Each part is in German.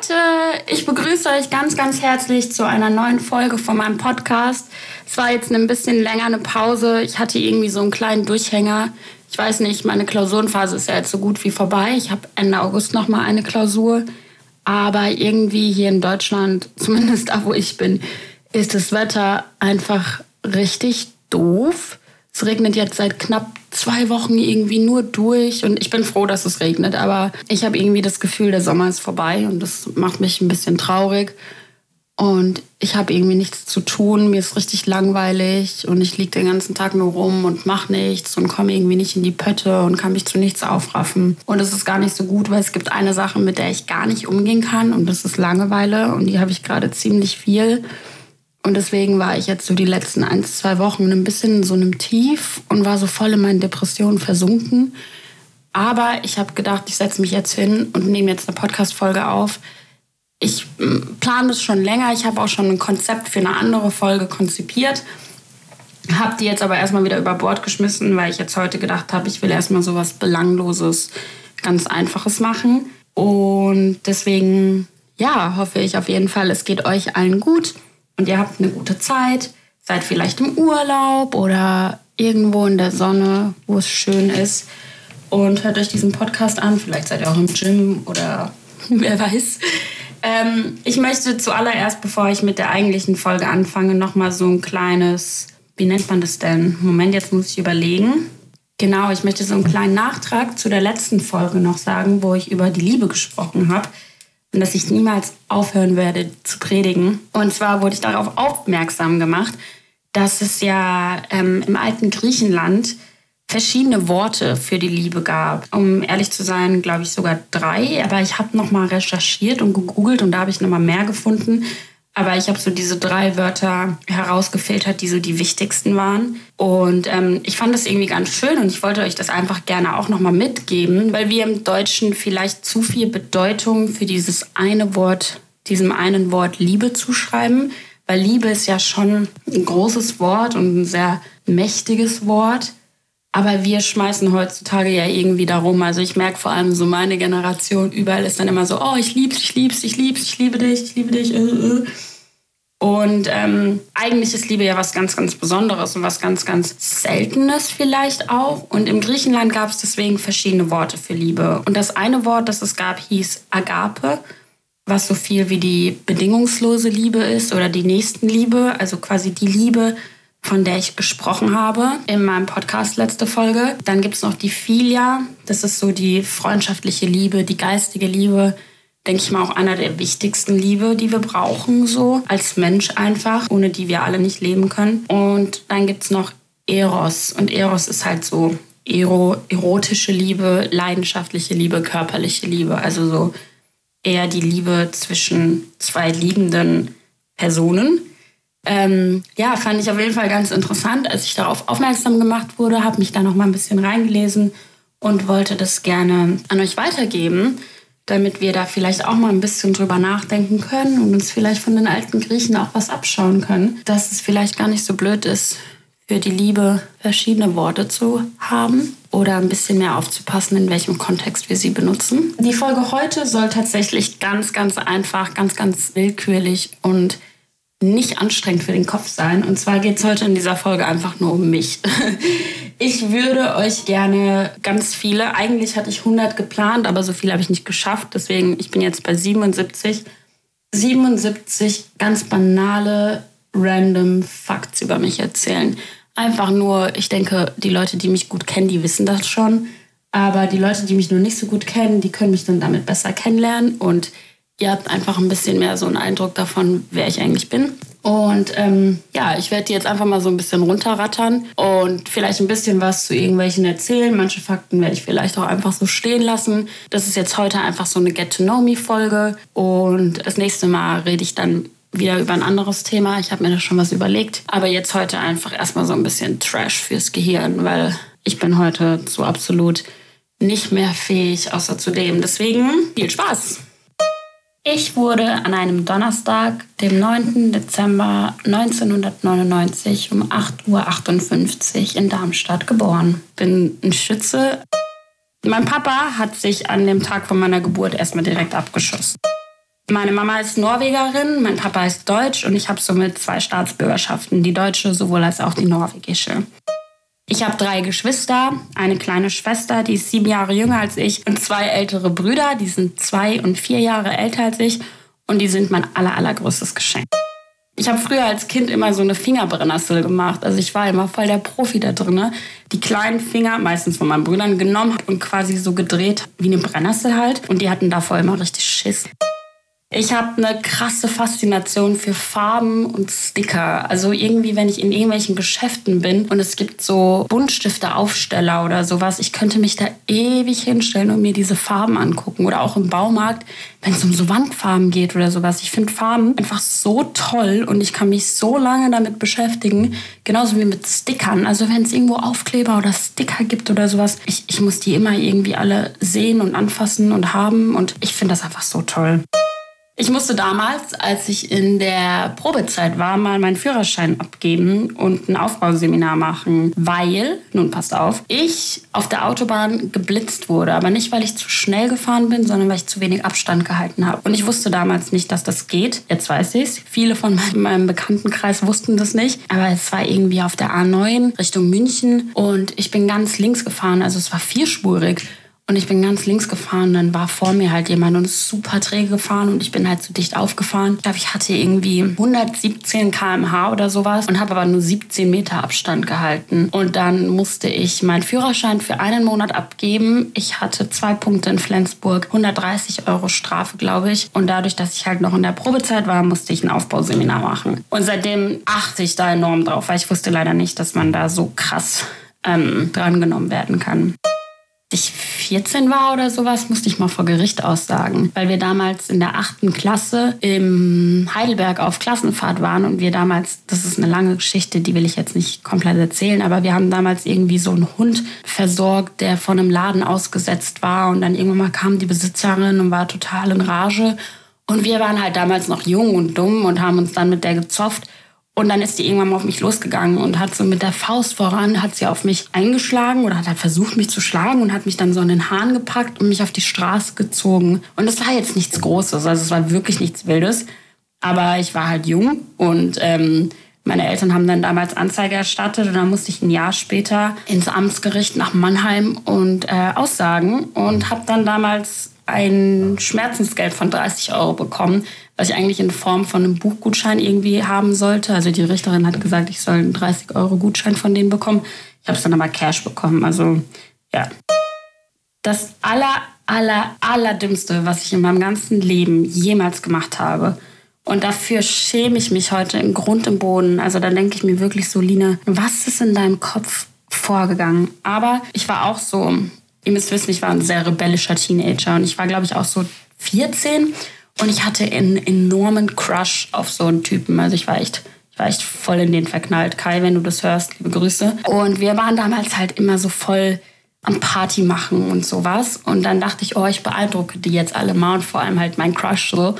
Leute, ich begrüße euch ganz, ganz herzlich zu einer neuen Folge von meinem Podcast. Es war jetzt ein bisschen länger eine Pause. Ich hatte irgendwie so einen kleinen Durchhänger. Ich weiß nicht, meine Klausurenphase ist ja jetzt so gut wie vorbei. Ich habe Ende August noch mal eine Klausur. Aber irgendwie hier in Deutschland, zumindest da, wo ich bin, ist das Wetter einfach richtig doof. Es regnet jetzt seit knapp zwei Wochen irgendwie nur durch und ich bin froh, dass es regnet, aber ich habe irgendwie das Gefühl, der Sommer ist vorbei und das macht mich ein bisschen traurig. Und ich habe irgendwie nichts zu tun, mir ist richtig langweilig und ich liege den ganzen Tag nur rum und mache nichts und komme irgendwie nicht in die Pötte und kann mich zu nichts aufraffen. Und es ist gar nicht so gut, weil es gibt eine Sache, mit der ich gar nicht umgehen kann und das ist Langeweile und die habe ich gerade ziemlich viel. Und deswegen war ich jetzt so die letzten ein, zwei Wochen ein bisschen in so einem Tief und war so voll in meinen Depressionen versunken. Aber ich habe gedacht, ich setze mich jetzt hin und nehme jetzt eine Podcast-Folge auf. Ich hm, plane das schon länger. Ich habe auch schon ein Konzept für eine andere Folge konzipiert. Habe die jetzt aber erstmal wieder über Bord geschmissen, weil ich jetzt heute gedacht habe, ich will erstmal so was Belangloses, ganz Einfaches machen. Und deswegen, ja, hoffe ich auf jeden Fall, es geht euch allen gut und ihr habt eine gute Zeit, seid vielleicht im Urlaub oder irgendwo in der Sonne, wo es schön ist und hört euch diesen Podcast an. Vielleicht seid ihr auch im Gym oder wer weiß. Ähm, ich möchte zuallererst, bevor ich mit der eigentlichen Folge anfange, nochmal so ein kleines, wie nennt man das denn? Moment, jetzt muss ich überlegen. Genau, ich möchte so einen kleinen Nachtrag zu der letzten Folge noch sagen, wo ich über die Liebe gesprochen habe und dass ich niemals aufhören werde zu predigen. Und zwar wurde ich darauf aufmerksam gemacht, dass es ja ähm, im alten Griechenland verschiedene Worte für die Liebe gab. Um ehrlich zu sein, glaube ich sogar drei. Aber ich habe noch mal recherchiert und gegoogelt und da habe ich noch mal mehr gefunden. Aber ich habe so diese drei Wörter herausgefiltert, die so die wichtigsten waren. Und ähm, ich fand das irgendwie ganz schön und ich wollte euch das einfach gerne auch nochmal mitgeben, weil wir im Deutschen vielleicht zu viel Bedeutung für dieses eine Wort, diesem einen Wort Liebe zuschreiben. Weil Liebe ist ja schon ein großes Wort und ein sehr mächtiges Wort. Aber wir schmeißen heutzutage ja irgendwie darum. Also ich merke vor allem so meine Generation, überall ist dann immer so, oh, ich lieb's, ich lieb's, ich lieb's, ich liebe dich, ich liebe dich. Äh, äh. Und ähm, eigentlich ist Liebe ja was ganz, ganz Besonderes und was ganz, ganz Seltenes vielleicht auch. Und im Griechenland gab es deswegen verschiedene Worte für Liebe. Und das eine Wort, das es gab, hieß Agape, was so viel wie die bedingungslose Liebe ist oder die Nächstenliebe, also quasi die Liebe, von der ich gesprochen habe in meinem Podcast letzte Folge. Dann gibt es noch die Filia, das ist so die freundschaftliche Liebe, die geistige Liebe. Denke ich mal auch einer der wichtigsten Liebe, die wir brauchen, so als Mensch einfach, ohne die wir alle nicht leben können. Und dann gibt es noch Eros. Und Eros ist halt so ero erotische Liebe, leidenschaftliche Liebe, körperliche Liebe. Also so eher die Liebe zwischen zwei liebenden Personen. Ähm, ja, fand ich auf jeden Fall ganz interessant, als ich darauf aufmerksam gemacht wurde, habe mich da noch mal ein bisschen reingelesen und wollte das gerne an euch weitergeben, damit wir da vielleicht auch mal ein bisschen drüber nachdenken können und uns vielleicht von den alten Griechen auch was abschauen können, dass es vielleicht gar nicht so blöd ist, für die Liebe verschiedene Worte zu haben oder ein bisschen mehr aufzupassen, in welchem Kontext wir sie benutzen. Die Folge heute soll tatsächlich ganz, ganz einfach, ganz, ganz willkürlich und nicht anstrengend für den Kopf sein. Und zwar geht es heute in dieser Folge einfach nur um mich. Ich würde euch gerne ganz viele, eigentlich hatte ich 100 geplant, aber so viele habe ich nicht geschafft. Deswegen, ich bin jetzt bei 77. 77 ganz banale, random Facts über mich erzählen. Einfach nur, ich denke, die Leute, die mich gut kennen, die wissen das schon. Aber die Leute, die mich nur nicht so gut kennen, die können mich dann damit besser kennenlernen. Und ihr habt einfach ein bisschen mehr so einen Eindruck davon, wer ich eigentlich bin. Und ähm, ja, ich werde die jetzt einfach mal so ein bisschen runterrattern und vielleicht ein bisschen was zu irgendwelchen erzählen. Manche Fakten werde ich vielleicht auch einfach so stehen lassen. Das ist jetzt heute einfach so eine Get-to-Know-Me-Folge. Und das nächste Mal rede ich dann wieder über ein anderes Thema. Ich habe mir da schon was überlegt. Aber jetzt heute einfach erstmal so ein bisschen Trash fürs Gehirn, weil ich bin heute so absolut nicht mehr fähig, außer zu dem. Deswegen viel Spaß! Ich wurde an einem Donnerstag, dem 9. Dezember 1999 um 8.58 Uhr in Darmstadt geboren. Bin ein Schütze. Mein Papa hat sich an dem Tag von meiner Geburt erstmal direkt abgeschossen. Meine Mama ist Norwegerin, mein Papa ist Deutsch und ich habe somit zwei Staatsbürgerschaften, die deutsche sowohl als auch die norwegische. Ich habe drei Geschwister, eine kleine Schwester, die ist sieben Jahre jünger als ich und zwei ältere Brüder, die sind zwei und vier Jahre älter als ich und die sind mein aller, allergrößtes Geschenk. Ich habe früher als Kind immer so eine Fingerbrennnessel gemacht. Also ich war immer voll der Profi da drin. Die kleinen Finger, meistens von meinen Brüdern, genommen und quasi so gedreht wie eine Brennnessel halt. Und die hatten davor immer richtig Schiss. Ich habe eine krasse Faszination für Farben und Sticker. Also irgendwie, wenn ich in irgendwelchen Geschäften bin und es gibt so Buntstifte-Aufsteller oder sowas, ich könnte mich da ewig hinstellen und mir diese Farben angucken. Oder auch im Baumarkt, wenn es um so Wandfarben geht oder sowas. Ich finde Farben einfach so toll und ich kann mich so lange damit beschäftigen. Genauso wie mit Stickern. Also wenn es irgendwo Aufkleber oder Sticker gibt oder sowas, ich, ich muss die immer irgendwie alle sehen und anfassen und haben. Und ich finde das einfach so toll. Ich musste damals, als ich in der Probezeit war, mal meinen Führerschein abgeben und ein Aufbauseminar machen, weil, nun passt auf, ich auf der Autobahn geblitzt wurde. Aber nicht, weil ich zu schnell gefahren bin, sondern weil ich zu wenig Abstand gehalten habe. Und ich wusste damals nicht, dass das geht. Jetzt weiß ich es. Viele von meinem Bekanntenkreis wussten das nicht. Aber es war irgendwie auf der A9 Richtung München und ich bin ganz links gefahren. Also es war vierspurig. Und ich bin ganz links gefahren, dann war vor mir halt jemand und ist super träge gefahren und ich bin halt zu dicht aufgefahren. Ich glaube, ich hatte irgendwie 117 km/h oder sowas und habe aber nur 17 Meter Abstand gehalten. Und dann musste ich meinen Führerschein für einen Monat abgeben. Ich hatte zwei Punkte in Flensburg, 130 Euro Strafe, glaube ich. Und dadurch, dass ich halt noch in der Probezeit war, musste ich ein Aufbauseminar machen. Und seitdem achte ich da enorm drauf, weil ich wusste leider nicht, dass man da so krass ähm, drangenommen werden kann 14 war oder sowas, musste ich mal vor Gericht aussagen, weil wir damals in der achten Klasse im Heidelberg auf Klassenfahrt waren und wir damals, das ist eine lange Geschichte, die will ich jetzt nicht komplett erzählen, aber wir haben damals irgendwie so einen Hund versorgt, der von einem Laden ausgesetzt war und dann irgendwann mal kam die Besitzerin und war total in Rage. Und wir waren halt damals noch jung und dumm und haben uns dann mit der gezofft und dann ist die irgendwann mal auf mich losgegangen und hat so mit der Faust voran, hat sie auf mich eingeschlagen oder hat halt versucht, mich zu schlagen und hat mich dann so in den Haaren gepackt und mich auf die Straße gezogen. Und es war jetzt nichts Großes, also es war wirklich nichts Wildes. Aber ich war halt jung und ähm, meine Eltern haben dann damals Anzeige erstattet und dann musste ich ein Jahr später ins Amtsgericht nach Mannheim und äh, aussagen und habe dann damals ein Schmerzensgeld von 30 Euro bekommen, was ich eigentlich in Form von einem Buchgutschein irgendwie haben sollte. Also die Richterin hat gesagt, ich soll einen 30 Euro Gutschein von denen bekommen. Ich habe es dann aber Cash bekommen. Also ja. Das aller, aller, allerdümmste, was ich in meinem ganzen Leben jemals gemacht habe. Und dafür schäme ich mich heute im Grund im Boden. Also da denke ich mir wirklich so, Lina, was ist in deinem Kopf vorgegangen? Aber ich war auch so, ihr müsst wissen, ich war ein sehr rebellischer Teenager und ich war, glaube ich, auch so 14 und ich hatte einen enormen Crush auf so einen Typen. Also ich war echt, ich war echt voll in den verknallt. Kai, wenn du das hörst, liebe Grüße. Und wir waren damals halt immer so voll am Party machen und sowas. Und dann dachte ich, oh, ich beeindrucke die jetzt alle mal und vor allem halt mein Crush so.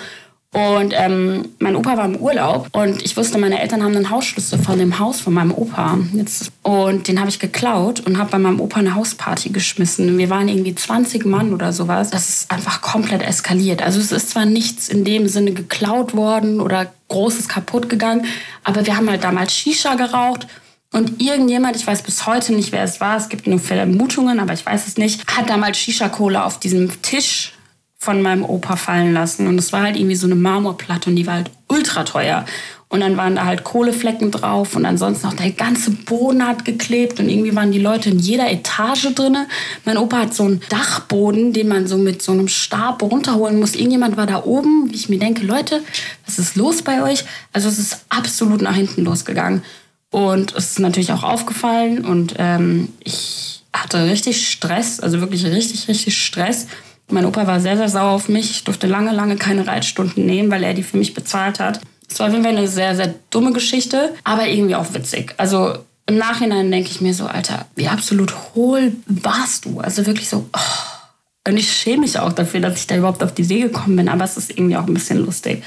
Und ähm, mein Opa war im Urlaub und ich wusste, meine Eltern haben einen Hausschlüssel von dem Haus von meinem Opa. Jetzt, und den habe ich geklaut und habe bei meinem Opa eine Hausparty geschmissen. Wir waren irgendwie 20 Mann oder sowas. Das ist einfach komplett eskaliert. Also es ist zwar nichts in dem Sinne geklaut worden oder Großes kaputt gegangen, aber wir haben halt damals Shisha geraucht. Und irgendjemand, ich weiß bis heute nicht, wer es war, es gibt nur Vermutungen, aber ich weiß es nicht, hat damals Shisha-Cola auf diesem Tisch von meinem Opa fallen lassen. Und es war halt irgendwie so eine Marmorplatte und die war halt ultra teuer. Und dann waren da halt Kohleflecken drauf und ansonsten auch der ganze Boden hat geklebt und irgendwie waren die Leute in jeder Etage drinne. Mein Opa hat so einen Dachboden, den man so mit so einem Stab runterholen muss. Irgendjemand war da oben, wie ich mir denke, Leute, was ist los bei euch? Also es ist absolut nach hinten losgegangen. Und es ist natürlich auch aufgefallen und ähm, ich hatte richtig Stress, also wirklich richtig, richtig Stress. Mein Opa war sehr, sehr sauer auf mich. Ich durfte lange, lange keine Reitstunden nehmen, weil er die für mich bezahlt hat. Es war Fall eine sehr, sehr dumme Geschichte, aber irgendwie auch witzig. Also im Nachhinein denke ich mir so, Alter, wie absolut hohl warst du? Also wirklich so, oh. Und ich schäme mich auch dafür, dass ich da überhaupt auf die Idee gekommen bin, aber es ist irgendwie auch ein bisschen lustig.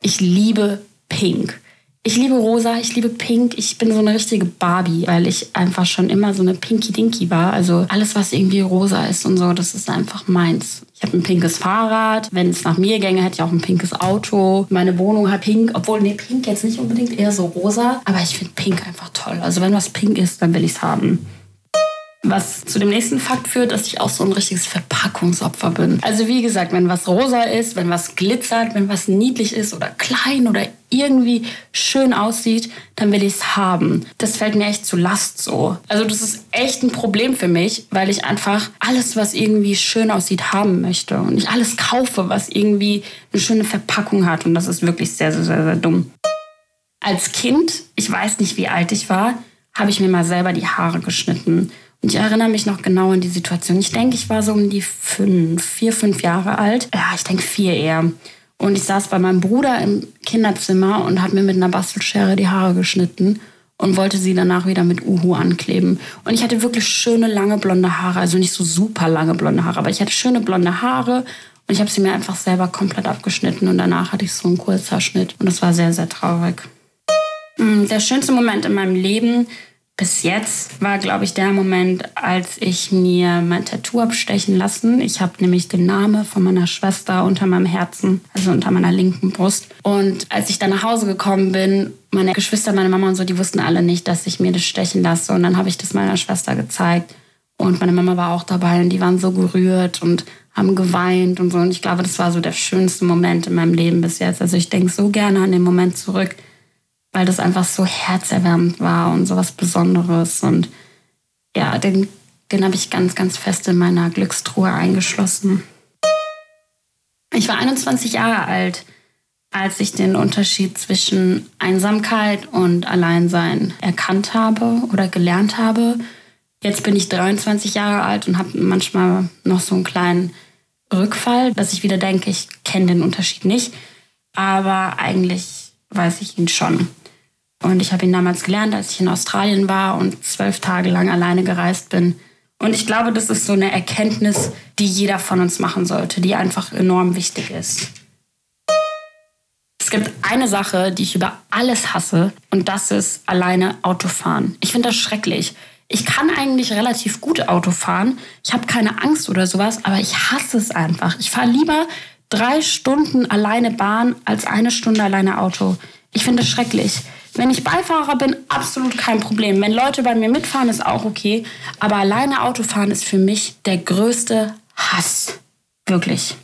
Ich liebe Pink. Ich liebe rosa, ich liebe pink. Ich bin so eine richtige Barbie, weil ich einfach schon immer so eine Pinky Dinky war. Also alles, was irgendwie rosa ist und so, das ist einfach meins. Ich habe ein pinkes Fahrrad. Wenn es nach mir gänge, hätte ich auch ein pinkes Auto. Meine Wohnung hat pink, obwohl, nee, pink jetzt nicht unbedingt, eher so rosa. Aber ich finde pink einfach toll. Also wenn was pink ist, dann will ich es haben. Was zu dem nächsten Fakt führt, dass ich auch so ein richtiges Verpackungsopfer bin. Also wie gesagt, wenn was rosa ist, wenn was glitzert, wenn was niedlich ist oder klein oder irgendwie schön aussieht, dann will ich es haben. Das fällt mir echt zu Last so. Also das ist echt ein Problem für mich, weil ich einfach alles, was irgendwie schön aussieht, haben möchte. Und ich alles kaufe, was irgendwie eine schöne Verpackung hat. Und das ist wirklich sehr, sehr, sehr, sehr dumm. Als Kind, ich weiß nicht, wie alt ich war, habe ich mir mal selber die Haare geschnitten. Ich erinnere mich noch genau an die Situation. Ich denke, ich war so um die fünf, vier, fünf Jahre alt. Ja, ich denke vier eher. Und ich saß bei meinem Bruder im Kinderzimmer und habe mir mit einer Bastelschere die Haare geschnitten und wollte sie danach wieder mit Uhu ankleben. Und ich hatte wirklich schöne, lange blonde Haare. Also nicht so super lange blonde Haare, aber ich hatte schöne blonde Haare. Und ich habe sie mir einfach selber komplett abgeschnitten. Und danach hatte ich so einen Kurzhaarschnitt. Und das war sehr, sehr traurig. Hm, der schönste Moment in meinem Leben bis jetzt war, glaube ich, der Moment, als ich mir mein Tattoo abstechen lassen. Ich habe nämlich den Namen von meiner Schwester unter meinem Herzen, also unter meiner linken Brust. Und als ich dann nach Hause gekommen bin, meine Geschwister, meine Mama und so, die wussten alle nicht, dass ich mir das stechen lasse. Und dann habe ich das meiner Schwester gezeigt. Und meine Mama war auch dabei und die waren so gerührt und haben geweint und so. Und ich glaube, das war so der schönste Moment in meinem Leben bis jetzt. Also ich denke so gerne an den Moment zurück weil das einfach so herzerwärmend war und so was Besonderes. Und ja, den, den habe ich ganz, ganz fest in meiner Glückstruhe eingeschlossen. Ich war 21 Jahre alt, als ich den Unterschied zwischen Einsamkeit und Alleinsein erkannt habe oder gelernt habe. Jetzt bin ich 23 Jahre alt und habe manchmal noch so einen kleinen Rückfall, dass ich wieder denke, ich kenne den Unterschied nicht. Aber eigentlich weiß ich ihn schon. Und ich habe ihn damals gelernt, als ich in Australien war und zwölf Tage lang alleine gereist bin. Und ich glaube, das ist so eine Erkenntnis, die jeder von uns machen sollte, die einfach enorm wichtig ist. Es gibt eine Sache, die ich über alles hasse, und das ist alleine Autofahren. Ich finde das schrecklich. Ich kann eigentlich relativ gut Auto fahren. Ich habe keine Angst oder sowas, aber ich hasse es einfach. Ich fahre lieber drei Stunden alleine Bahn als eine Stunde alleine Auto. Ich finde das schrecklich. Wenn ich Beifahrer bin, absolut kein Problem. Wenn Leute bei mir mitfahren, ist auch okay. Aber alleine Autofahren ist für mich der größte Hass. Wirklich.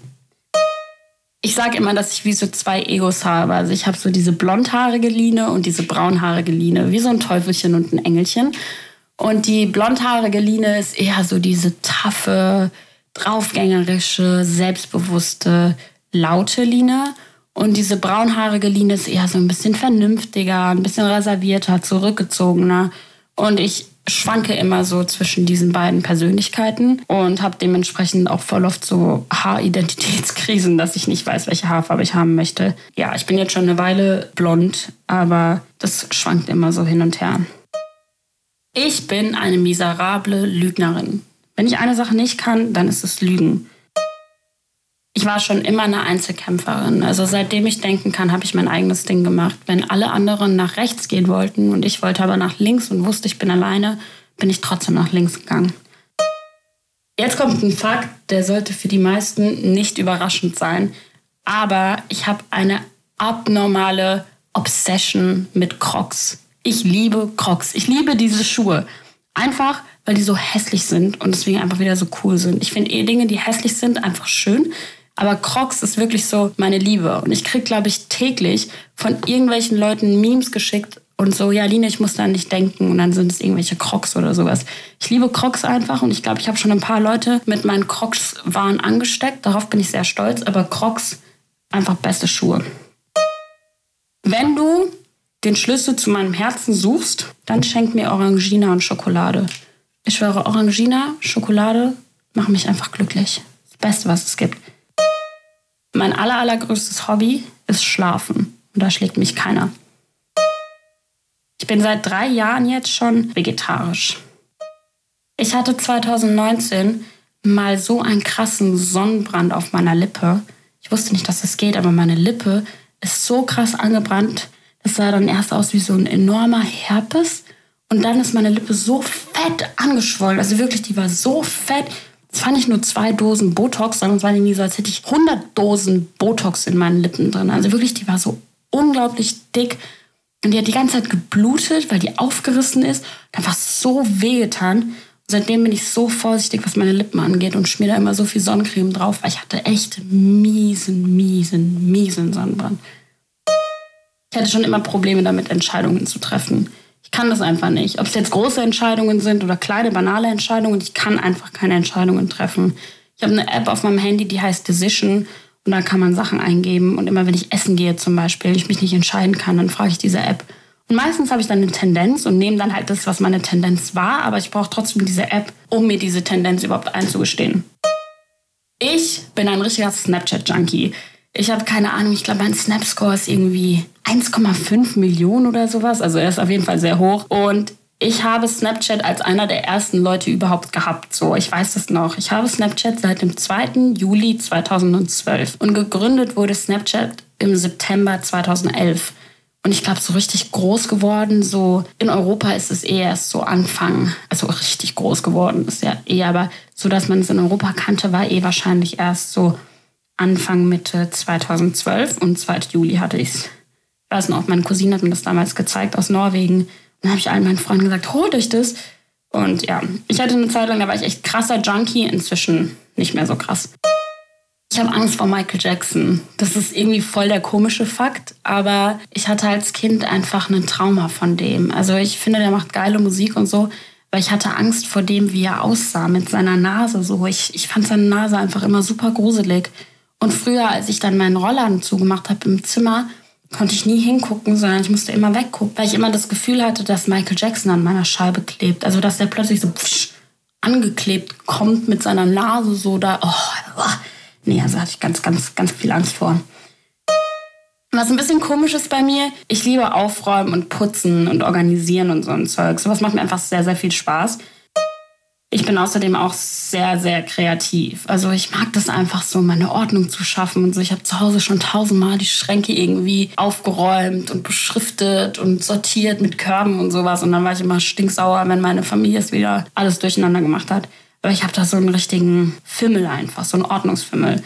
Ich sage immer, dass ich wie so zwei Egos habe. Also ich habe so diese blondhaarige Line und diese braunhaarige Line, wie so ein Teufelchen und ein Engelchen. Und die blondhaarige Line ist eher so diese taffe, draufgängerische, selbstbewusste, laute Line. Und diese braunhaarige Line ist eher so ein bisschen vernünftiger, ein bisschen reservierter, zurückgezogener. Und ich schwanke immer so zwischen diesen beiden Persönlichkeiten und habe dementsprechend auch voll oft so Haaridentitätskrisen, dass ich nicht weiß, welche Haarfarbe ich haben möchte. Ja, ich bin jetzt schon eine Weile blond, aber das schwankt immer so hin und her. Ich bin eine miserable Lügnerin. Wenn ich eine Sache nicht kann, dann ist es Lügen ich war schon immer eine Einzelkämpferin. Also seitdem ich denken kann, habe ich mein eigenes Ding gemacht. Wenn alle anderen nach rechts gehen wollten und ich wollte aber nach links und wusste, ich bin alleine, bin ich trotzdem nach links gegangen. Jetzt kommt ein Fakt, der sollte für die meisten nicht überraschend sein. Aber ich habe eine abnormale Obsession mit Crocs. Ich liebe Crocs. Ich liebe diese Schuhe. Einfach, weil die so hässlich sind und deswegen einfach wieder so cool sind. Ich finde eh Dinge, die hässlich sind, einfach schön. Aber Crocs ist wirklich so meine Liebe. Und ich kriege, glaube ich, täglich von irgendwelchen Leuten Memes geschickt und so, ja, Line, ich muss da nicht denken. Und dann sind es irgendwelche Crocs oder sowas. Ich liebe Crocs einfach und ich glaube, ich habe schon ein paar Leute mit meinen Crocs-Waren angesteckt. Darauf bin ich sehr stolz. Aber Crocs, einfach beste Schuhe. Wenn du den Schlüssel zu meinem Herzen suchst, dann schenk mir Orangina und Schokolade. Ich schwöre, Orangina, Schokolade machen mich einfach glücklich. Das Beste, was es gibt. Mein aller, allergrößtes Hobby ist Schlafen. Und da schlägt mich keiner. Ich bin seit drei Jahren jetzt schon vegetarisch. Ich hatte 2019 mal so einen krassen Sonnenbrand auf meiner Lippe. Ich wusste nicht, dass das geht, aber meine Lippe ist so krass angebrannt, Das sah dann erst aus wie so ein enormer Herpes. Und dann ist meine Lippe so fett angeschwollen. Also wirklich, die war so fett. Das fand ich nur zwei Dosen Botox, sondern es war irgendwie so, als hätte ich 100 Dosen Botox in meinen Lippen drin. Also wirklich, die war so unglaublich dick. Und die hat die ganze Zeit geblutet, weil die aufgerissen ist. Dann war es so wehgetan. Und seitdem bin ich so vorsichtig, was meine Lippen angeht und schmier da immer so viel Sonnencreme drauf, weil ich hatte echt miesen, miesen, miesen Sonnenbrand. Ich hatte schon immer Probleme damit, Entscheidungen zu treffen. Ich kann das einfach nicht. Ob es jetzt große Entscheidungen sind oder kleine, banale Entscheidungen, ich kann einfach keine Entscheidungen treffen. Ich habe eine App auf meinem Handy, die heißt Decision und da kann man Sachen eingeben. Und immer wenn ich essen gehe zum Beispiel, ich mich nicht entscheiden kann, dann frage ich diese App. Und meistens habe ich dann eine Tendenz und nehme dann halt das, was meine Tendenz war, aber ich brauche trotzdem diese App, um mir diese Tendenz überhaupt einzugestehen. Ich bin ein richtiger Snapchat-Junkie. Ich habe keine Ahnung, ich glaube, mein Snap-Score ist irgendwie 1,5 Millionen oder sowas. Also er ist auf jeden Fall sehr hoch. Und ich habe Snapchat als einer der ersten Leute überhaupt gehabt. So, ich weiß das noch. Ich habe Snapchat seit dem 2. Juli 2012 und gegründet wurde Snapchat im September 2011. Und ich glaube, so richtig groß geworden, so in Europa ist es eher erst so Anfang, also richtig groß geworden ist ja eh, aber so, dass man es in Europa kannte, war eh wahrscheinlich erst so Anfang Mitte 2012 und 2. Juli hatte ich es. Ich weiß noch, meine Cousine hat mir das damals gezeigt aus Norwegen. Und dann habe ich allen meinen Freunden gesagt, holt euch das. Und ja, ich hatte eine Zeit lang, da war ich echt krasser Junkie, inzwischen nicht mehr so krass. Ich habe Angst vor Michael Jackson. Das ist irgendwie voll der komische Fakt, aber ich hatte als Kind einfach ein Trauma von dem. Also ich finde, der macht geile Musik und so, weil ich hatte Angst vor dem, wie er aussah mit seiner Nase. So, ich, ich fand seine Nase einfach immer super gruselig. Und früher, als ich dann meinen Rollladen zugemacht habe im Zimmer, konnte ich nie hingucken, sondern ich musste immer weggucken, weil ich immer das Gefühl hatte, dass Michael Jackson an meiner Scheibe klebt. Also, dass der plötzlich so pfsch, angeklebt kommt mit seiner Nase so da. Oh, oh. Nee, also hatte ich ganz, ganz, ganz viel Angst vor. Was ein bisschen komisch ist bei mir, ich liebe Aufräumen und Putzen und Organisieren und so ein Zeug. Sowas macht mir einfach sehr, sehr viel Spaß. Ich bin außerdem auch sehr, sehr kreativ. Also ich mag das einfach so, meine Ordnung zu schaffen und so. Ich habe zu Hause schon tausendmal die Schränke irgendwie aufgeräumt und beschriftet und sortiert mit Körben und sowas. Und dann war ich immer stinksauer, wenn meine Familie es wieder alles durcheinander gemacht hat. Aber ich habe da so einen richtigen Fimmel einfach, so einen Ordnungsfimmel.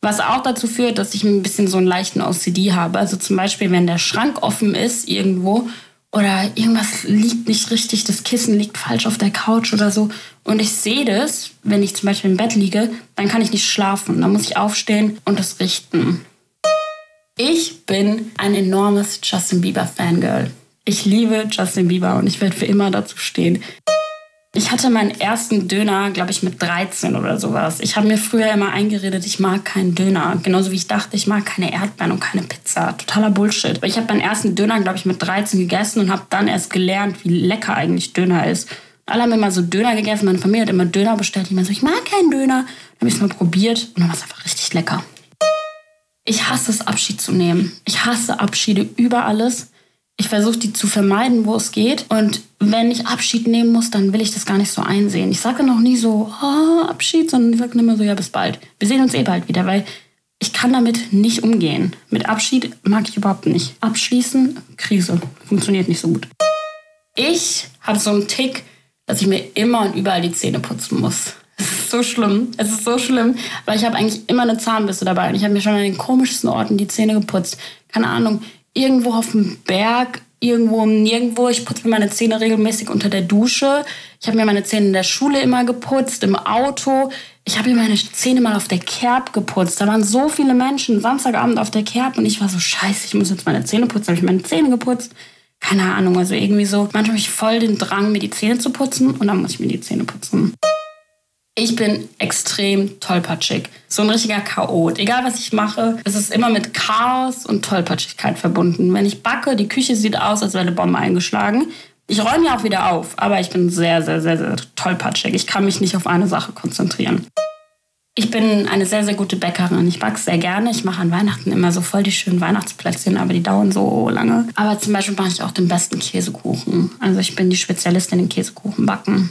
Was auch dazu führt, dass ich ein bisschen so einen leichten OCD habe. Also zum Beispiel, wenn der Schrank offen ist irgendwo oder irgendwas liegt nicht richtig, das Kissen liegt falsch auf der Couch oder so. Und ich sehe das, wenn ich zum Beispiel im Bett liege, dann kann ich nicht schlafen. Dann muss ich aufstehen und das richten. Ich bin ein enormes Justin Bieber Fangirl. Ich liebe Justin Bieber und ich werde für immer dazu stehen. Ich hatte meinen ersten Döner, glaube ich, mit 13 oder sowas. Ich habe mir früher immer eingeredet, ich mag keinen Döner. Genauso wie ich dachte, ich mag keine Erdbeeren und keine Pizza. Totaler Bullshit. Ich habe meinen ersten Döner, glaube ich, mit 13 gegessen und habe dann erst gelernt, wie lecker eigentlich Döner ist. Alle haben immer so Döner gegessen. Meine Familie hat immer Döner bestellt. Ich immer so, ich mag keinen Döner. Dann habe ich es mal probiert und dann war es einfach richtig lecker. Ich hasse es, Abschied zu nehmen. Ich hasse Abschiede über alles. Ich versuche die zu vermeiden, wo es geht. Und wenn ich Abschied nehmen muss, dann will ich das gar nicht so einsehen. Ich sage noch nie so, oh, Abschied, sondern ich sage immer so, ja, bis bald. Wir sehen uns eh bald wieder, weil ich kann damit nicht umgehen. Mit Abschied mag ich überhaupt nicht. Abschließen, Krise. Funktioniert nicht so gut. Ich habe so einen Tick, dass ich mir immer und überall die Zähne putzen muss. Es ist so schlimm. Es ist so schlimm, weil ich habe eigentlich immer eine Zahnbürste dabei und ich habe mir schon an den komischsten Orten die Zähne geputzt. Keine Ahnung, irgendwo auf dem Berg, irgendwo nirgendwo. Ich putze mir meine Zähne regelmäßig unter der Dusche. Ich habe mir meine Zähne in der Schule immer geputzt, im Auto. Ich habe mir meine Zähne mal auf der Kerb geputzt. Da waren so viele Menschen Samstagabend auf der Kerb und ich war so scheiße, ich muss jetzt meine Zähne putzen. Habe ich meine Zähne geputzt. Keine Ahnung, also irgendwie so. Manchmal habe ich voll den Drang, mir die Zähne zu putzen und dann muss ich mir die Zähne putzen. Ich bin extrem tollpatschig. So ein richtiger Chaot. Egal was ich mache, es ist immer mit Chaos und Tollpatschigkeit verbunden. Wenn ich backe, die Küche sieht aus, als wäre eine Bombe eingeschlagen. Ich räume ja auch wieder auf, aber ich bin sehr, sehr, sehr, sehr tollpatschig. Ich kann mich nicht auf eine Sache konzentrieren. Ich bin eine sehr, sehr gute Bäckerin. Ich backe sehr gerne. Ich mache an Weihnachten immer so voll die schönen Weihnachtsplätzchen, aber die dauern so lange. Aber zum Beispiel mache ich auch den besten Käsekuchen. Also ich bin die Spezialistin im Käsekuchen backen.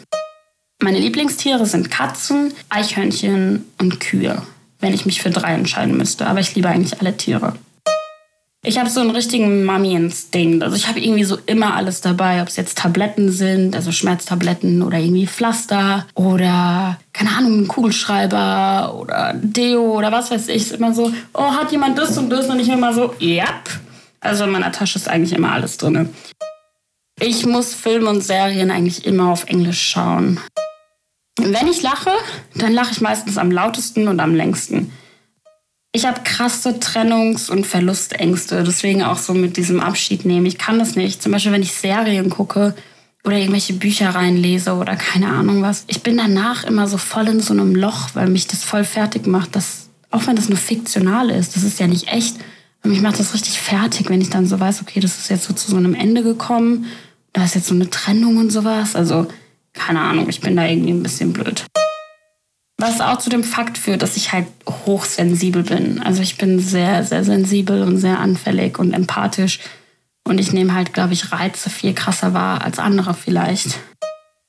Meine Lieblingstiere sind Katzen, Eichhörnchen und Kühe, wenn ich mich für drei entscheiden müsste. Aber ich liebe eigentlich alle Tiere. Ich habe so einen richtigen Mummy-Instinkt. Also ich habe irgendwie so immer alles dabei, ob es jetzt Tabletten sind, also Schmerztabletten oder irgendwie Pflaster oder keine Ahnung, ein Kugelschreiber oder Deo oder was weiß ich. Ist immer so, oh, hat jemand das und das? Und ich immer so, ja. Also in meiner Tasche ist eigentlich immer alles drin. Ich muss Filme und Serien eigentlich immer auf Englisch schauen. Wenn ich lache, dann lache ich meistens am lautesten und am längsten. Ich habe krasse Trennungs- und Verlustängste, deswegen auch so mit diesem Abschied nehmen. Ich kann das nicht. Zum Beispiel, wenn ich Serien gucke oder irgendwelche Bücher reinlese oder keine Ahnung was. Ich bin danach immer so voll in so einem Loch, weil mich das voll fertig macht. Das, auch wenn das nur fiktional ist, das ist ja nicht echt. Aber mich macht das richtig fertig, wenn ich dann so weiß, okay, das ist jetzt so zu so einem Ende gekommen. Da ist jetzt so eine Trennung und sowas. Also, keine Ahnung, ich bin da irgendwie ein bisschen blöd. Was auch zu dem Fakt führt, dass ich halt hochsensibel bin. Also ich bin sehr, sehr sensibel und sehr anfällig und empathisch. Und ich nehme halt, glaube ich, Reize viel krasser wahr als andere vielleicht.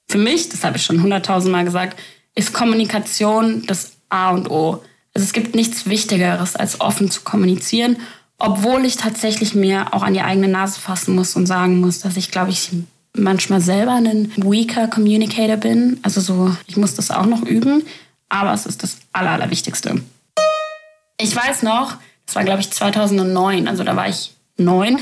Für mich, das habe ich schon hunderttausendmal gesagt, ist Kommunikation das A und O. Also es gibt nichts Wichtigeres, als offen zu kommunizieren, obwohl ich tatsächlich mir auch an die eigene Nase fassen muss und sagen muss, dass ich, glaube ich, manchmal selber ein weaker Communicator bin. Also so, ich muss das auch noch üben aber es ist das Aller, Allerwichtigste. Ich weiß noch, das war glaube ich 2009, also da war ich neun.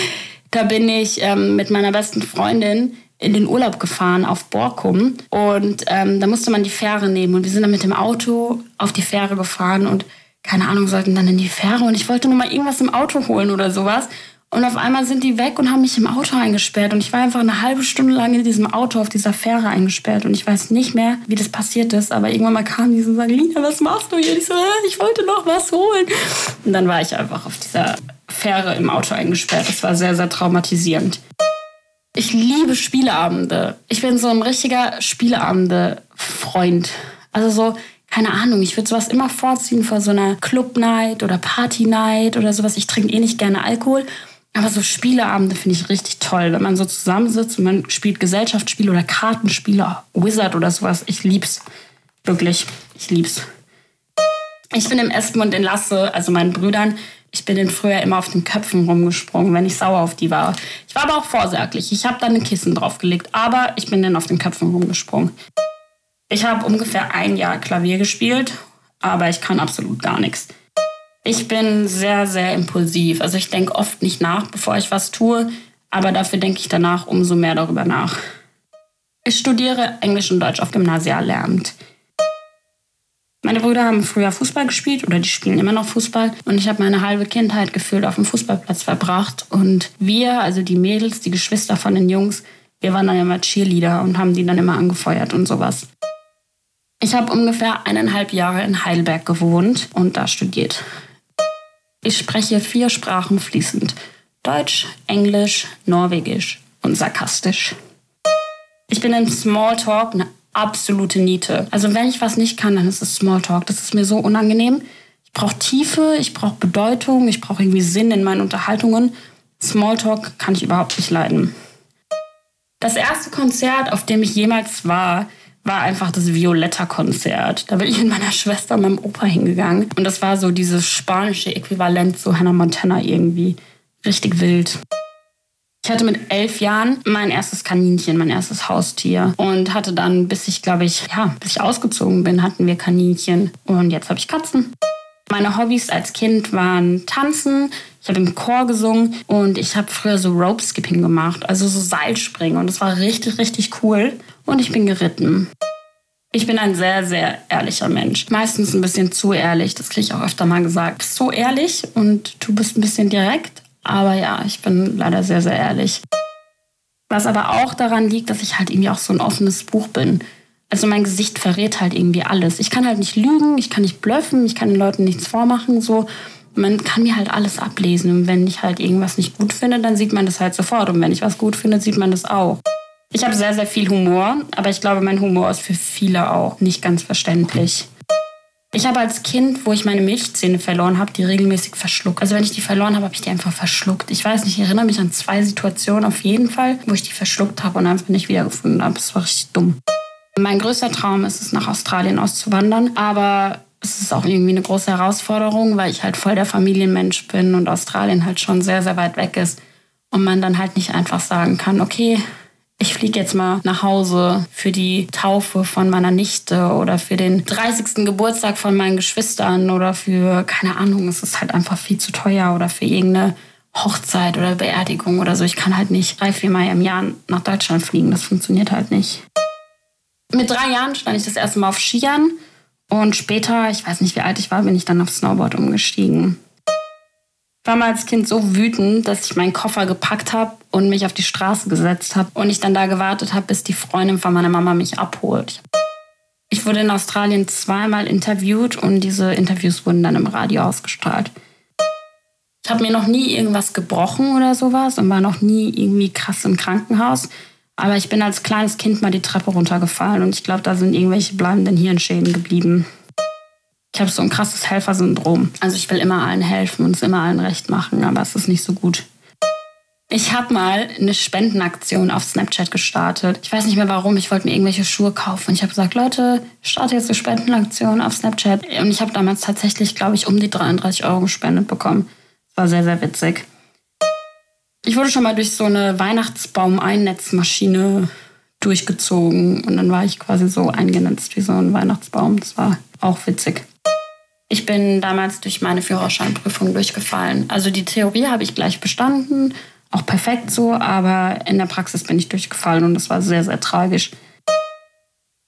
da bin ich ähm, mit meiner besten Freundin in den Urlaub gefahren auf Borkum und ähm, da musste man die Fähre nehmen und wir sind dann mit dem Auto auf die Fähre gefahren und keine Ahnung, sollten dann in die Fähre und ich wollte nur mal irgendwas im Auto holen oder sowas und auf einmal sind die weg und haben mich im Auto eingesperrt. Und ich war einfach eine halbe Stunde lang in diesem Auto auf dieser Fähre eingesperrt. Und ich weiß nicht mehr, wie das passiert ist. Aber irgendwann mal kamen die so und sagen, Lina, was machst du hier? Und ich so, äh, ich wollte noch was holen. Und dann war ich einfach auf dieser Fähre im Auto eingesperrt. Das war sehr, sehr traumatisierend. Ich liebe Spieleabende. Ich bin so ein richtiger Spieleabende-Freund. Also so, keine Ahnung, ich würde sowas immer vorziehen vor so einer Club-Night oder Party-Night oder sowas. Ich trinke eh nicht gerne Alkohol. Aber so Spieleabende finde ich richtig toll, wenn man so zusammensitzt und man spielt Gesellschaftsspiele oder Kartenspiele, Wizard oder sowas. Ich lieb's. Wirklich. Ich lieb's. Ich bin im Esmund in Lasse, also meinen Brüdern, ich bin den früher immer auf den Köpfen rumgesprungen, wenn ich sauer auf die war. Ich war aber auch vorsorglich. Ich habe dann ein Kissen draufgelegt, aber ich bin dann auf den Köpfen rumgesprungen. Ich habe ungefähr ein Jahr Klavier gespielt, aber ich kann absolut gar nichts. Ich bin sehr, sehr impulsiv. Also ich denke oft nicht nach, bevor ich was tue, aber dafür denke ich danach umso mehr darüber nach. Ich studiere Englisch und Deutsch auf Gymnasiallehramt. Meine Brüder haben früher Fußball gespielt oder die spielen immer noch Fußball und ich habe meine halbe Kindheit gefühlt auf dem Fußballplatz verbracht und wir, also die Mädels, die Geschwister von den Jungs, wir waren dann immer Cheerleader und haben die dann immer angefeuert und sowas. Ich habe ungefähr eineinhalb Jahre in Heidelberg gewohnt und da studiert. Ich spreche vier Sprachen fließend. Deutsch, Englisch, Norwegisch und sarkastisch. Ich bin in Smalltalk eine absolute Niete. Also wenn ich was nicht kann, dann ist es Smalltalk. Das ist mir so unangenehm. Ich brauche Tiefe, ich brauche Bedeutung, ich brauche irgendwie Sinn in meinen Unterhaltungen. Smalltalk kann ich überhaupt nicht leiden. Das erste Konzert, auf dem ich jemals war, war einfach das Violetta-Konzert. Da bin ich mit meiner Schwester und meinem Opa hingegangen. Und das war so dieses spanische Äquivalent zu Hannah Montana irgendwie. Richtig wild. Ich hatte mit elf Jahren mein erstes Kaninchen, mein erstes Haustier. Und hatte dann, bis ich, glaube ich, ja, bis ich ausgezogen bin, hatten wir Kaninchen. Und jetzt habe ich Katzen. Meine Hobbys als Kind waren Tanzen, ich habe im Chor gesungen und ich habe früher so Rope Skipping gemacht, also so Seilspringen und das war richtig, richtig cool. Und ich bin geritten. Ich bin ein sehr, sehr ehrlicher Mensch. Meistens ein bisschen zu ehrlich, das kriege ich auch öfter mal gesagt. So ehrlich und du bist ein bisschen direkt, aber ja, ich bin leider sehr, sehr ehrlich. Was aber auch daran liegt, dass ich halt irgendwie auch so ein offenes Buch bin. Also mein Gesicht verrät halt irgendwie alles. Ich kann halt nicht lügen, ich kann nicht bluffen, ich kann den Leuten nichts vormachen, so man kann mir halt alles ablesen. Und wenn ich halt irgendwas nicht gut finde, dann sieht man das halt sofort. Und wenn ich was gut finde, sieht man das auch. Ich habe sehr, sehr viel Humor, aber ich glaube, mein Humor ist für viele auch nicht ganz verständlich. Ich habe als Kind, wo ich meine Milchzähne verloren habe, die regelmäßig verschluckt. Also wenn ich die verloren habe, habe ich die einfach verschluckt. Ich weiß nicht, ich erinnere mich an zwei Situationen auf jeden Fall, wo ich die verschluckt habe und einfach nicht wiedergefunden habe. Das war richtig dumm. Mein größter Traum ist es, nach Australien auszuwandern, aber es ist auch irgendwie eine große Herausforderung, weil ich halt voll der Familienmensch bin und Australien halt schon sehr, sehr weit weg ist. Und man dann halt nicht einfach sagen kann, okay, ich fliege jetzt mal nach Hause für die Taufe von meiner Nichte oder für den 30. Geburtstag von meinen Geschwistern oder für, keine Ahnung, es ist halt einfach viel zu teuer oder für irgendeine Hochzeit oder Beerdigung oder so. Ich kann halt nicht drei, vier Mal im Jahr nach Deutschland fliegen. Das funktioniert halt nicht. Mit drei Jahren stand ich das erste Mal auf Skiern und später, ich weiß nicht wie alt ich war, bin ich dann auf Snowboard umgestiegen. War mal als Kind so wütend, dass ich meinen Koffer gepackt habe und mich auf die Straße gesetzt habe und ich dann da gewartet habe, bis die Freundin von meiner Mama mich abholt. Ich wurde in Australien zweimal interviewt und diese Interviews wurden dann im Radio ausgestrahlt. Ich habe mir noch nie irgendwas gebrochen oder sowas und war noch nie irgendwie krass im Krankenhaus. Aber ich bin als kleines Kind mal die Treppe runtergefallen und ich glaube, da sind irgendwelche bleibenden Hirnschäden geblieben. Ich habe so ein krasses Helfersyndrom. Also ich will immer allen helfen und es immer allen recht machen, aber es ist nicht so gut. Ich habe mal eine Spendenaktion auf Snapchat gestartet. Ich weiß nicht mehr warum. Ich wollte mir irgendwelche Schuhe kaufen. Und ich habe gesagt, Leute, starte jetzt eine Spendenaktion auf Snapchat. Und ich habe damals tatsächlich, glaube ich, um die 33 Euro gespendet bekommen. War sehr, sehr witzig. Ich wurde schon mal durch so eine Weihnachtsbaum-Einnetzmaschine durchgezogen und dann war ich quasi so eingenetzt wie so ein Weihnachtsbaum. Das war auch witzig. Ich bin damals durch meine Führerscheinprüfung durchgefallen. Also die Theorie habe ich gleich bestanden, auch perfekt so, aber in der Praxis bin ich durchgefallen und das war sehr, sehr tragisch.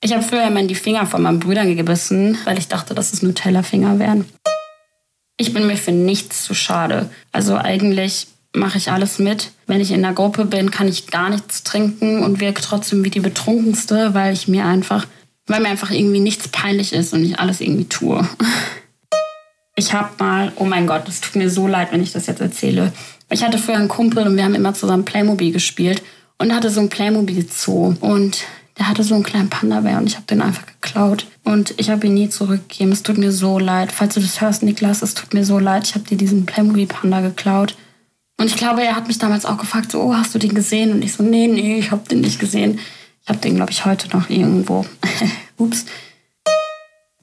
Ich habe früher immer in die Finger von meinen Brüdern gebissen, weil ich dachte, dass es Nutella-Finger wären. Ich bin mir für nichts zu schade. Also eigentlich mache ich alles mit. Wenn ich in der Gruppe bin, kann ich gar nichts trinken und wirke trotzdem wie die Betrunkenste, weil ich mir einfach, weil mir einfach irgendwie nichts peinlich ist und ich alles irgendwie tue. Ich habe mal, oh mein Gott, es tut mir so leid, wenn ich das jetzt erzähle. Ich hatte früher einen Kumpel und wir haben immer zusammen Playmobil gespielt und hatte so ein Playmobil Zoo und der hatte so einen kleinen Panda-Bär und ich habe den einfach geklaut und ich habe ihn nie zurückgegeben. Es tut mir so leid. Falls du das hörst, Niklas, es tut mir so leid. Ich habe dir diesen Playmobil Panda geklaut und ich glaube, er hat mich damals auch gefragt, so, oh, hast du den gesehen? Und ich so, nee, nee, ich habe den nicht gesehen. Ich habe den, glaube ich, heute noch irgendwo. Ups.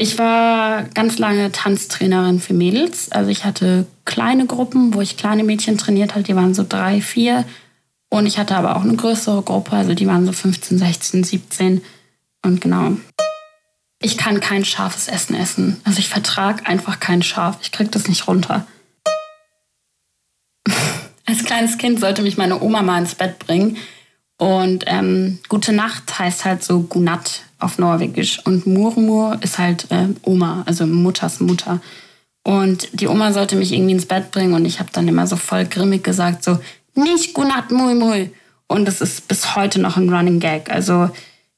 Ich war ganz lange Tanztrainerin für Mädels. Also ich hatte kleine Gruppen, wo ich kleine Mädchen trainiert habe. Die waren so drei, vier. Und ich hatte aber auch eine größere Gruppe. Also die waren so 15, 16, 17. Und genau. Ich kann kein scharfes Essen essen. Also ich vertrage einfach kein Schaf. Ich krieg das nicht runter. Als kleines Kind sollte mich meine Oma mal ins Bett bringen. Und ähm, Gute Nacht heißt halt so Gunat auf Norwegisch. Und Murmur ist halt äh, Oma, also Mutters Mutter. Und die Oma sollte mich irgendwie ins Bett bringen und ich habe dann immer so voll grimmig gesagt, so, nicht Gunat Mui Mui. Und das ist bis heute noch ein Running Gag. Also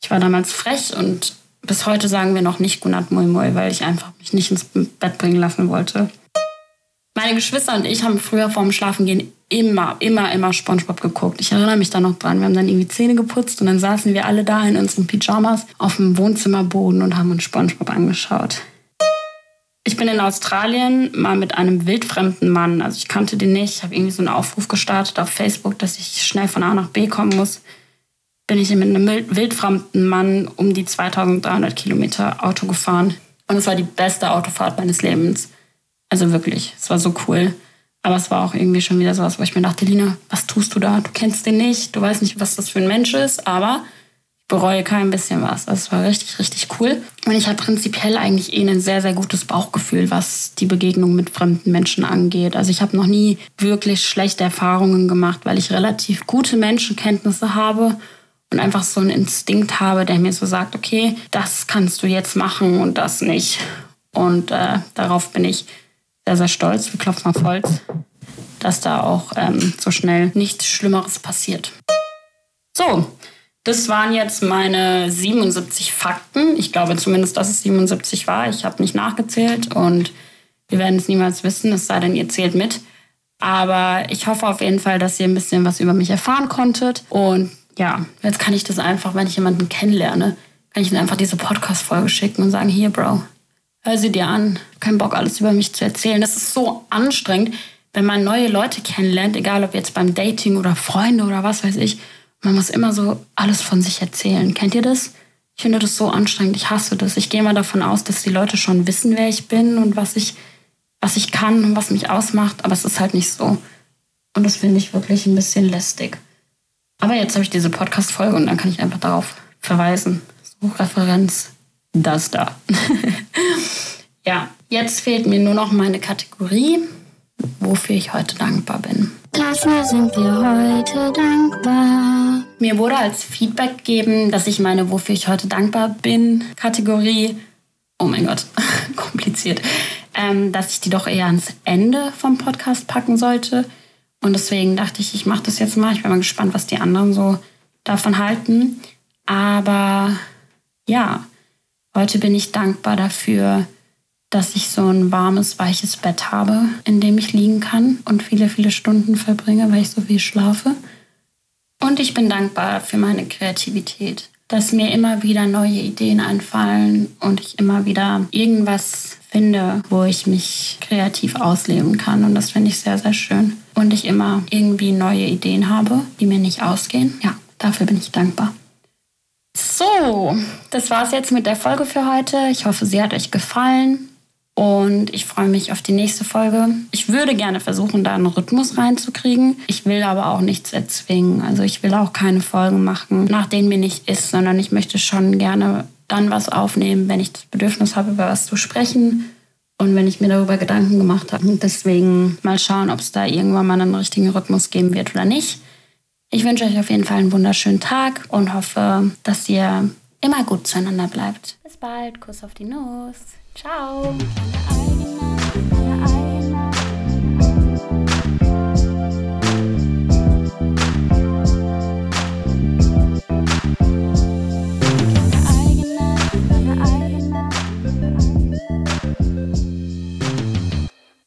ich war damals frech und bis heute sagen wir noch nicht Gunat Mui Mui, weil ich einfach mich nicht ins Bett bringen lassen wollte. Meine Geschwister und ich haben früher vorm Schlafengehen immer, immer, immer Spongebob geguckt. Ich erinnere mich da noch dran. Wir haben dann irgendwie Zähne geputzt und dann saßen wir alle da in unseren Pyjamas auf dem Wohnzimmerboden und haben uns Spongebob angeschaut. Ich bin in Australien mal mit einem wildfremden Mann, also ich kannte den nicht, ich habe irgendwie so einen Aufruf gestartet auf Facebook, dass ich schnell von A nach B kommen muss. Bin ich mit einem wildfremden Mann um die 2300 Kilometer Auto gefahren. Und es war die beste Autofahrt meines Lebens. Also wirklich, es war so cool. Aber es war auch irgendwie schon wieder sowas, wo ich mir dachte, Lina, was tust du da? Du kennst den nicht, du weißt nicht, was das für ein Mensch ist, aber ich bereue kein bisschen was. Also es war richtig, richtig cool. Und ich habe prinzipiell eigentlich eh ein sehr, sehr gutes Bauchgefühl, was die Begegnung mit fremden Menschen angeht. Also ich habe noch nie wirklich schlechte Erfahrungen gemacht, weil ich relativ gute Menschenkenntnisse habe und einfach so einen Instinkt habe, der mir so sagt, okay, das kannst du jetzt machen und das nicht. Und äh, darauf bin ich sehr, sehr stolz, wir klopfen auf Holz, dass da auch ähm, so schnell nichts Schlimmeres passiert. So, das waren jetzt meine 77 Fakten. Ich glaube zumindest, dass es 77 war. Ich habe nicht nachgezählt und wir werden es niemals wissen, es sei denn, ihr zählt mit. Aber ich hoffe auf jeden Fall, dass ihr ein bisschen was über mich erfahren konntet. Und ja, jetzt kann ich das einfach, wenn ich jemanden kennenlerne, kann ich ihm einfach diese Podcast-Folge schicken und sagen, hier, Bro, hör sie dir an. Kein Bock, alles über mich zu erzählen. Das ist so anstrengend, wenn man neue Leute kennenlernt, egal ob jetzt beim Dating oder Freunde oder was weiß ich. Man muss immer so alles von sich erzählen. Kennt ihr das? Ich finde das so anstrengend. Ich hasse das. Ich gehe mal davon aus, dass die Leute schon wissen, wer ich bin und was ich, was ich kann und was mich ausmacht. Aber es ist halt nicht so. Und das finde ich wirklich ein bisschen lästig. Aber jetzt habe ich diese Podcast-Folge und dann kann ich einfach darauf verweisen. Suchreferenz, das da. ja, jetzt fehlt mir nur noch meine Kategorie, wofür ich heute dankbar bin. Dafür sind wir heute dankbar. Mir wurde als Feedback gegeben, dass ich meine Wofür ich heute dankbar bin Kategorie, oh mein Gott, kompliziert, ähm, dass ich die doch eher ans Ende vom Podcast packen sollte. Und deswegen dachte ich, ich mache das jetzt mal. Ich bin mal gespannt, was die anderen so davon halten. Aber ja, heute bin ich dankbar dafür, dass ich so ein warmes, weiches Bett habe, in dem ich liegen kann und viele, viele Stunden verbringe, weil ich so viel schlafe. Und ich bin dankbar für meine Kreativität, dass mir immer wieder neue Ideen einfallen und ich immer wieder irgendwas finde, wo ich mich kreativ ausleben kann. Und das finde ich sehr, sehr schön. Und ich immer irgendwie neue Ideen habe, die mir nicht ausgehen. Ja, dafür bin ich dankbar. So, das war's jetzt mit der Folge für heute. Ich hoffe, sie hat euch gefallen. Und ich freue mich auf die nächste Folge. Ich würde gerne versuchen, da einen Rhythmus reinzukriegen. Ich will aber auch nichts erzwingen. Also ich will auch keine Folgen machen, nach denen mir nicht ist, sondern ich möchte schon gerne dann was aufnehmen, wenn ich das Bedürfnis habe, über was zu sprechen. Und wenn ich mir darüber Gedanken gemacht habe. Deswegen mal schauen, ob es da irgendwann mal einen richtigen Rhythmus geben wird oder nicht. Ich wünsche euch auf jeden Fall einen wunderschönen Tag und hoffe, dass ihr immer gut zueinander bleibt. Bis bald. Kuss auf die Nuss. Ciao.